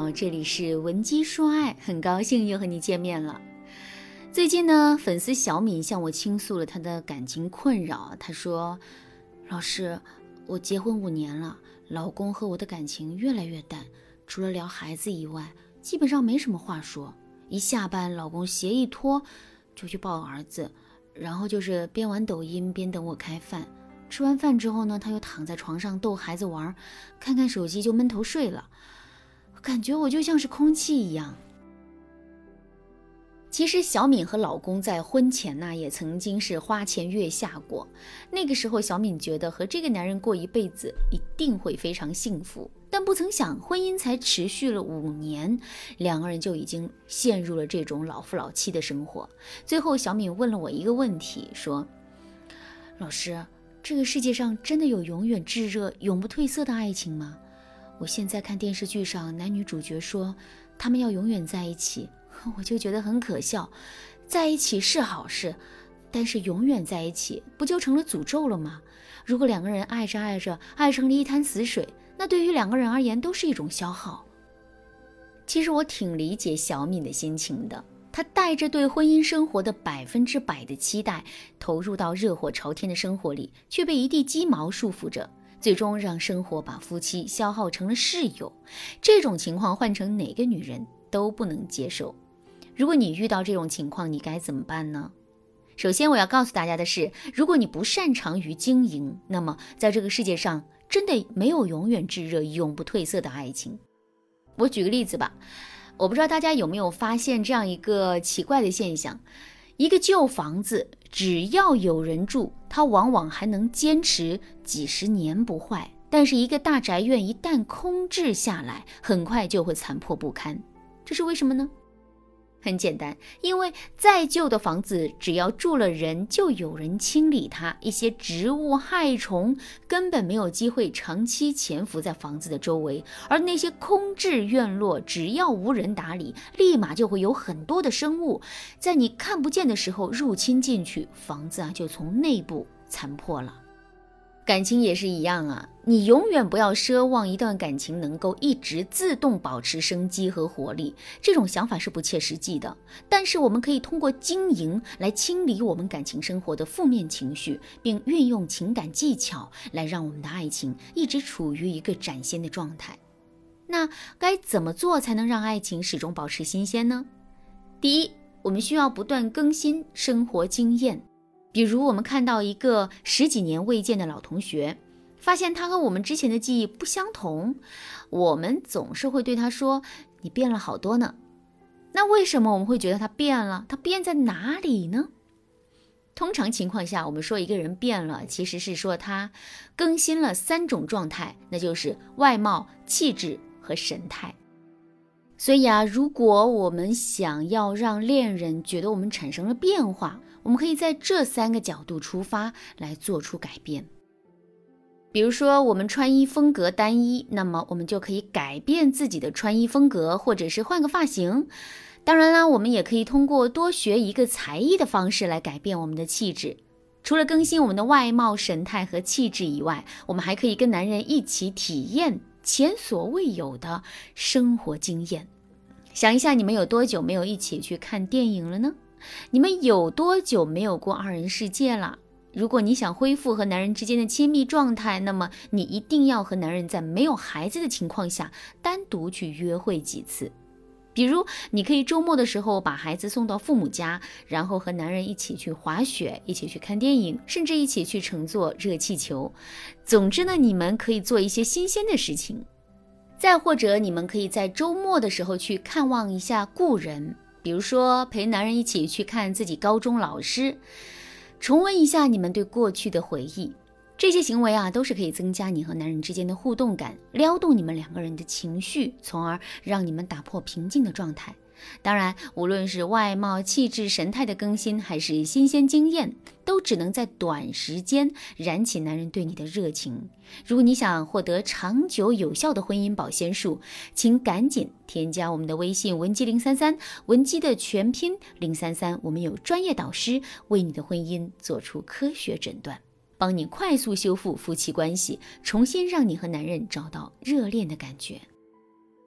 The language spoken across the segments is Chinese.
好，这里是文姬说爱，很高兴又和你见面了。最近呢，粉丝小敏向我倾诉了她的感情困扰。她说：“老师，我结婚五年了，老公和我的感情越来越淡，除了聊孩子以外，基本上没什么话说。一下班，老公鞋一脱就去抱儿子，然后就是边玩抖音边等我开饭。吃完饭之后呢，他又躺在床上逗孩子玩，看看手机就闷头睡了。”感觉我就像是空气一样。其实小敏和老公在婚前呢，也曾经是花前月下过。那个时候，小敏觉得和这个男人过一辈子一定会非常幸福，但不曾想，婚姻才持续了五年，两个人就已经陷入了这种老夫老妻的生活。最后，小敏问了我一个问题，说：“老师，这个世界上真的有永远炙热、永不褪色的爱情吗？”我现在看电视剧上男女主角说他们要永远在一起，我就觉得很可笑。在一起是好事，但是永远在一起不就成了诅咒了吗？如果两个人爱着爱着爱成了一滩死水，那对于两个人而言都是一种消耗。其实我挺理解小敏的心情的，她带着对婚姻生活的百分之百的期待，投入到热火朝天的生活里，却被一地鸡毛束缚着。最终让生活把夫妻消耗成了室友，这种情况换成哪个女人都不能接受。如果你遇到这种情况，你该怎么办呢？首先，我要告诉大家的是，如果你不擅长于经营，那么在这个世界上真的没有永远炙热、永不褪色的爱情。我举个例子吧，我不知道大家有没有发现这样一个奇怪的现象：一个旧房子。只要有人住，它往往还能坚持几十年不坏。但是，一个大宅院一旦空置下来，很快就会残破不堪。这是为什么呢？很简单，因为再旧的房子，只要住了人，就有人清理它。一些植物害虫根本没有机会长期潜伏在房子的周围，而那些空置院落，只要无人打理，立马就会有很多的生物在你看不见的时候入侵进去，房子啊就从内部残破了。感情也是一样啊，你永远不要奢望一段感情能够一直自动保持生机和活力，这种想法是不切实际的。但是我们可以通过经营来清理我们感情生活的负面情绪，并运用情感技巧来让我们的爱情一直处于一个崭新的状态。那该怎么做才能让爱情始终保持新鲜呢？第一，我们需要不断更新生活经验。比如，我们看到一个十几年未见的老同学，发现他和我们之前的记忆不相同，我们总是会对他说：“你变了好多呢。”那为什么我们会觉得他变了？他变在哪里呢？通常情况下，我们说一个人变了，其实是说他更新了三种状态，那就是外貌、气质和神态。所以啊，如果我们想要让恋人觉得我们产生了变化，我们可以在这三个角度出发来做出改变。比如说，我们穿衣风格单一，那么我们就可以改变自己的穿衣风格，或者是换个发型。当然啦，我们也可以通过多学一个才艺的方式来改变我们的气质。除了更新我们的外貌、神态和气质以外，我们还可以跟男人一起体验前所未有的生活经验。想一下，你们有多久没有一起去看电影了呢？你们有多久没有过二人世界了？如果你想恢复和男人之间的亲密状态，那么你一定要和男人在没有孩子的情况下单独去约会几次。比如，你可以周末的时候把孩子送到父母家，然后和男人一起去滑雪，一起去看电影，甚至一起去乘坐热气球。总之呢，你们可以做一些新鲜的事情。再或者，你们可以在周末的时候去看望一下故人。比如说，陪男人一起去看自己高中老师，重温一下你们对过去的回忆。这些行为啊，都是可以增加你和男人之间的互动感，撩动你们两个人的情绪，从而让你们打破平静的状态。当然，无论是外貌、气质、神态的更新，还是新鲜经验，都只能在短时间燃起男人对你的热情。如果你想获得长久有效的婚姻保鲜术，请赶紧添加我们的微信文姬零三三，文姬的全拼零三三，我们有专业导师为你的婚姻做出科学诊断，帮你快速修复夫妻关系，重新让你和男人找到热恋的感觉。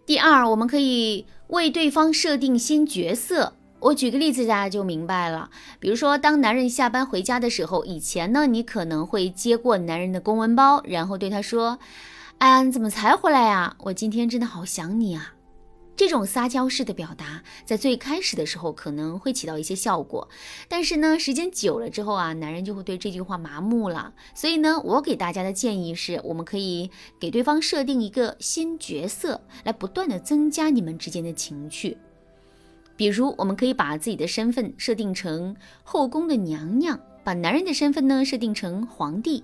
第二，我们可以为对方设定新角色。我举个例子，大家就明白了。比如说，当男人下班回家的时候，以前呢，你可能会接过男人的公文包，然后对他说：“哎呀，你怎么才回来呀？我今天真的好想你啊。”这种撒娇式的表达，在最开始的时候可能会起到一些效果，但是呢，时间久了之后啊，男人就会对这句话麻木了。所以呢，我给大家的建议是，我们可以给对方设定一个新角色，来不断的增加你们之间的情趣。比如，我们可以把自己的身份设定成后宫的娘娘。把男人的身份呢设定成皇帝，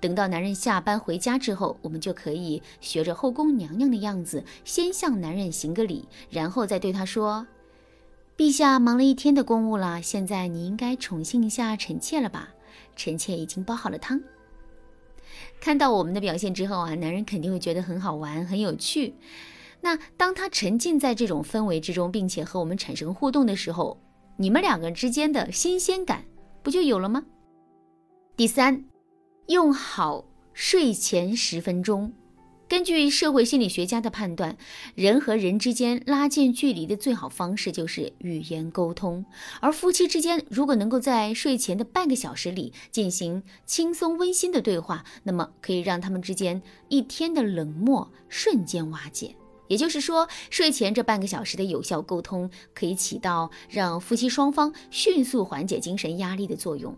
等到男人下班回家之后，我们就可以学着后宫娘娘的样子，先向男人行个礼，然后再对他说：“陛下忙了一天的公务了，现在你应该宠幸一下臣妾了吧？臣妾已经煲好了汤。”看到我们的表现之后啊，男人肯定会觉得很好玩、很有趣。那当他沉浸在这种氛围之中，并且和我们产生互动的时候，你们两个之间的新鲜感。不就有了吗？第三，用好睡前十分钟。根据社会心理学家的判断，人和人之间拉近距离的最好方式就是语言沟通。而夫妻之间如果能够在睡前的半个小时里进行轻松温馨的对话，那么可以让他们之间一天的冷漠瞬间瓦解。也就是说，睡前这半个小时的有效沟通，可以起到让夫妻双方迅速缓解精神压力的作用。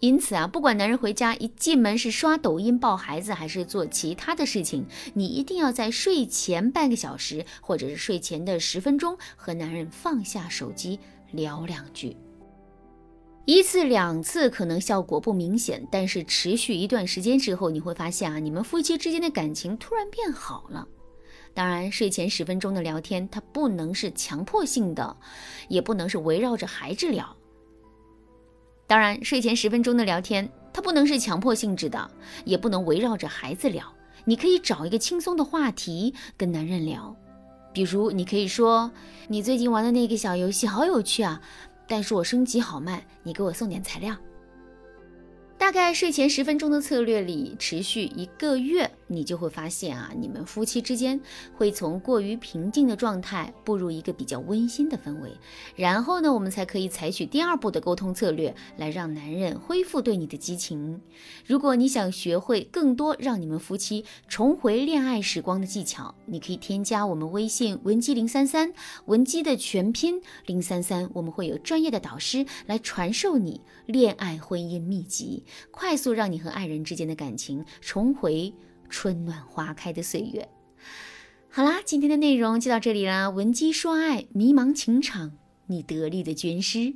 因此啊，不管男人回家一进门是刷抖音抱孩子，还是做其他的事情，你一定要在睡前半个小时，或者是睡前的十分钟，和男人放下手机聊两句。一次两次可能效果不明显，但是持续一段时间之后，你会发现啊，你们夫妻之间的感情突然变好了。当然，睡前十分钟的聊天，它不能是强迫性的，也不能是围绕着孩子聊。当然，睡前十分钟的聊天，它不能是强迫性质的，也不能围绕着孩子聊。你可以找一个轻松的话题跟男人聊，比如你可以说：“你最近玩的那个小游戏好有趣啊，但是我升级好慢，你给我送点材料。”大概睡前十分钟的策略里，持续一个月，你就会发现啊，你们夫妻之间会从过于平静的状态步入一个比较温馨的氛围。然后呢，我们才可以采取第二步的沟通策略，来让男人恢复对你的激情。如果你想学会更多让你们夫妻重回恋爱时光的技巧，你可以添加我们微信文姬零三三，文姬的全拼零三三，我们会有专业的导师来传授你恋爱婚姻秘籍。快速让你和爱人之间的感情重回春暖花开的岁月。好啦，今天的内容就到这里啦。闻鸡说爱，迷茫情场，你得力的军师。